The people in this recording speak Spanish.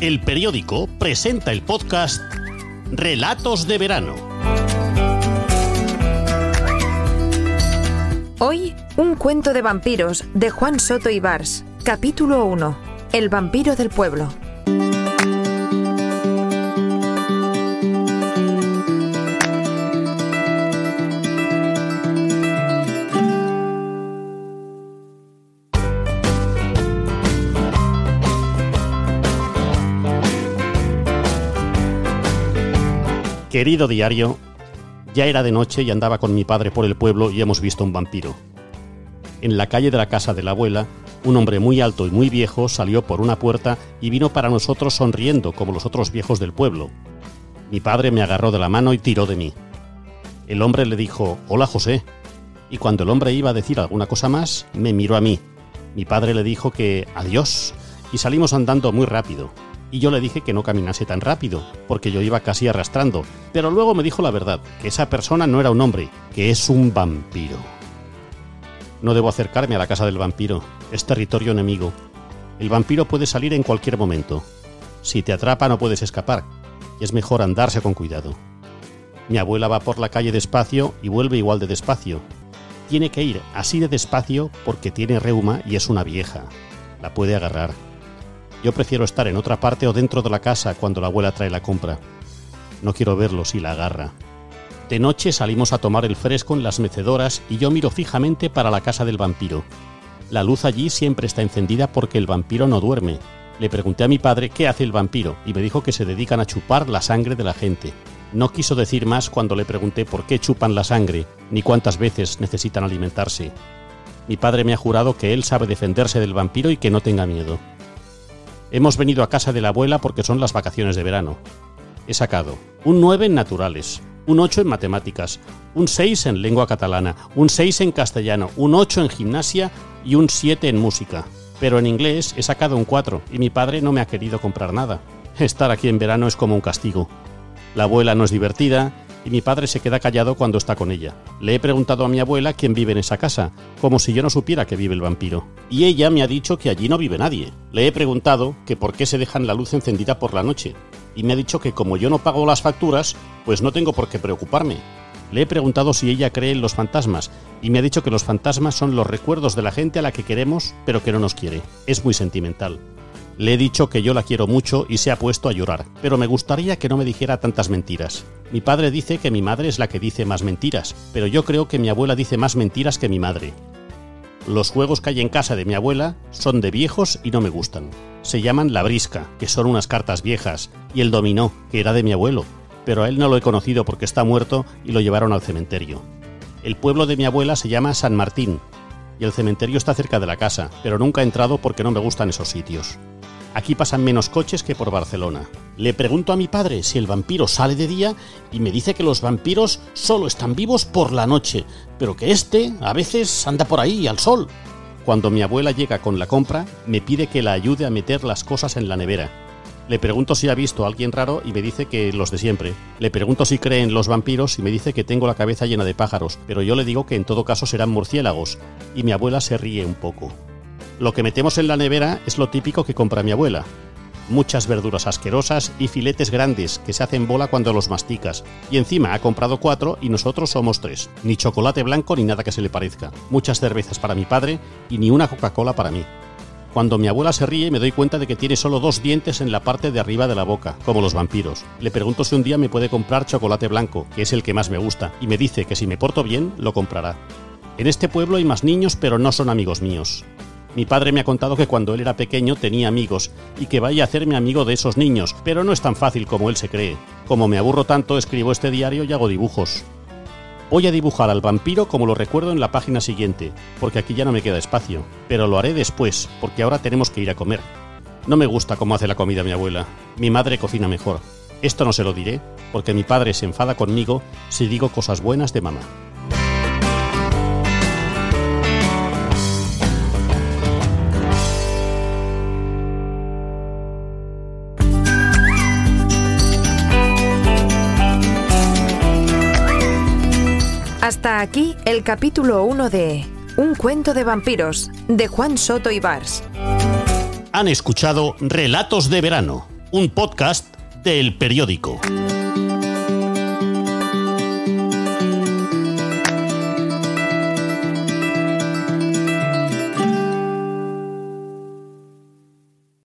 El periódico presenta el podcast Relatos de verano. Hoy, un cuento de vampiros de Juan Soto Ibars, capítulo 1. El vampiro del pueblo. Querido diario, ya era de noche y andaba con mi padre por el pueblo y hemos visto un vampiro. En la calle de la casa de la abuela, un hombre muy alto y muy viejo salió por una puerta y vino para nosotros sonriendo como los otros viejos del pueblo. Mi padre me agarró de la mano y tiró de mí. El hombre le dijo, Hola José. Y cuando el hombre iba a decir alguna cosa más, me miró a mí. Mi padre le dijo que adiós y salimos andando muy rápido y yo le dije que no caminase tan rápido, porque yo iba casi arrastrando, pero luego me dijo la verdad, que esa persona no era un hombre, que es un vampiro. No debo acercarme a la casa del vampiro, es territorio enemigo. El vampiro puede salir en cualquier momento. Si te atrapa no puedes escapar, y es mejor andarse con cuidado. Mi abuela va por la calle despacio y vuelve igual de despacio. Tiene que ir así de despacio porque tiene reuma y es una vieja. La puede agarrar. Yo prefiero estar en otra parte o dentro de la casa cuando la abuela trae la compra. No quiero verlo si la agarra. De noche salimos a tomar el fresco en las mecedoras y yo miro fijamente para la casa del vampiro. La luz allí siempre está encendida porque el vampiro no duerme. Le pregunté a mi padre qué hace el vampiro y me dijo que se dedican a chupar la sangre de la gente. No quiso decir más cuando le pregunté por qué chupan la sangre, ni cuántas veces necesitan alimentarse. Mi padre me ha jurado que él sabe defenderse del vampiro y que no tenga miedo. Hemos venido a casa de la abuela porque son las vacaciones de verano. He sacado un 9 en naturales, un 8 en matemáticas, un 6 en lengua catalana, un 6 en castellano, un 8 en gimnasia y un 7 en música. Pero en inglés he sacado un 4 y mi padre no me ha querido comprar nada. Estar aquí en verano es como un castigo. La abuela no es divertida y mi padre se queda callado cuando está con ella. Le he preguntado a mi abuela quién vive en esa casa, como si yo no supiera que vive el vampiro. Y ella me ha dicho que allí no vive nadie. Le he preguntado que por qué se dejan la luz encendida por la noche. Y me ha dicho que como yo no pago las facturas, pues no tengo por qué preocuparme. Le he preguntado si ella cree en los fantasmas y me ha dicho que los fantasmas son los recuerdos de la gente a la que queremos pero que no nos quiere. Es muy sentimental. Le he dicho que yo la quiero mucho y se ha puesto a llorar, pero me gustaría que no me dijera tantas mentiras. Mi padre dice que mi madre es la que dice más mentiras, pero yo creo que mi abuela dice más mentiras que mi madre. Los juegos que hay en casa de mi abuela son de viejos y no me gustan. Se llaman la brisca, que son unas cartas viejas, y el dominó, que era de mi abuelo, pero a él no lo he conocido porque está muerto y lo llevaron al cementerio. El pueblo de mi abuela se llama San Martín, y el cementerio está cerca de la casa, pero nunca he entrado porque no me gustan esos sitios. Aquí pasan menos coches que por Barcelona. Le pregunto a mi padre si el vampiro sale de día y me dice que los vampiros solo están vivos por la noche, pero que este a veces anda por ahí al sol. Cuando mi abuela llega con la compra, me pide que la ayude a meter las cosas en la nevera. Le pregunto si ha visto a alguien raro y me dice que los de siempre. Le pregunto si cree en los vampiros y me dice que tengo la cabeza llena de pájaros, pero yo le digo que en todo caso serán murciélagos, y mi abuela se ríe un poco. Lo que metemos en la nevera es lo típico que compra mi abuela. Muchas verduras asquerosas y filetes grandes que se hacen bola cuando los masticas. Y encima ha comprado cuatro y nosotros somos tres. Ni chocolate blanco ni nada que se le parezca. Muchas cervezas para mi padre y ni una Coca-Cola para mí. Cuando mi abuela se ríe me doy cuenta de que tiene solo dos dientes en la parte de arriba de la boca, como los vampiros. Le pregunto si un día me puede comprar chocolate blanco, que es el que más me gusta, y me dice que si me porto bien, lo comprará. En este pueblo hay más niños, pero no son amigos míos. Mi padre me ha contado que cuando él era pequeño tenía amigos y que vaya a hacerme amigo de esos niños, pero no es tan fácil como él se cree. Como me aburro tanto, escribo este diario y hago dibujos. Voy a dibujar al vampiro como lo recuerdo en la página siguiente, porque aquí ya no me queda espacio, pero lo haré después, porque ahora tenemos que ir a comer. No me gusta cómo hace la comida mi abuela. Mi madre cocina mejor. Esto no se lo diré, porque mi padre se enfada conmigo si digo cosas buenas de mamá. Hasta aquí el capítulo 1 de Un cuento de vampiros de Juan Soto Ibars. Han escuchado Relatos de Verano un podcast del periódico.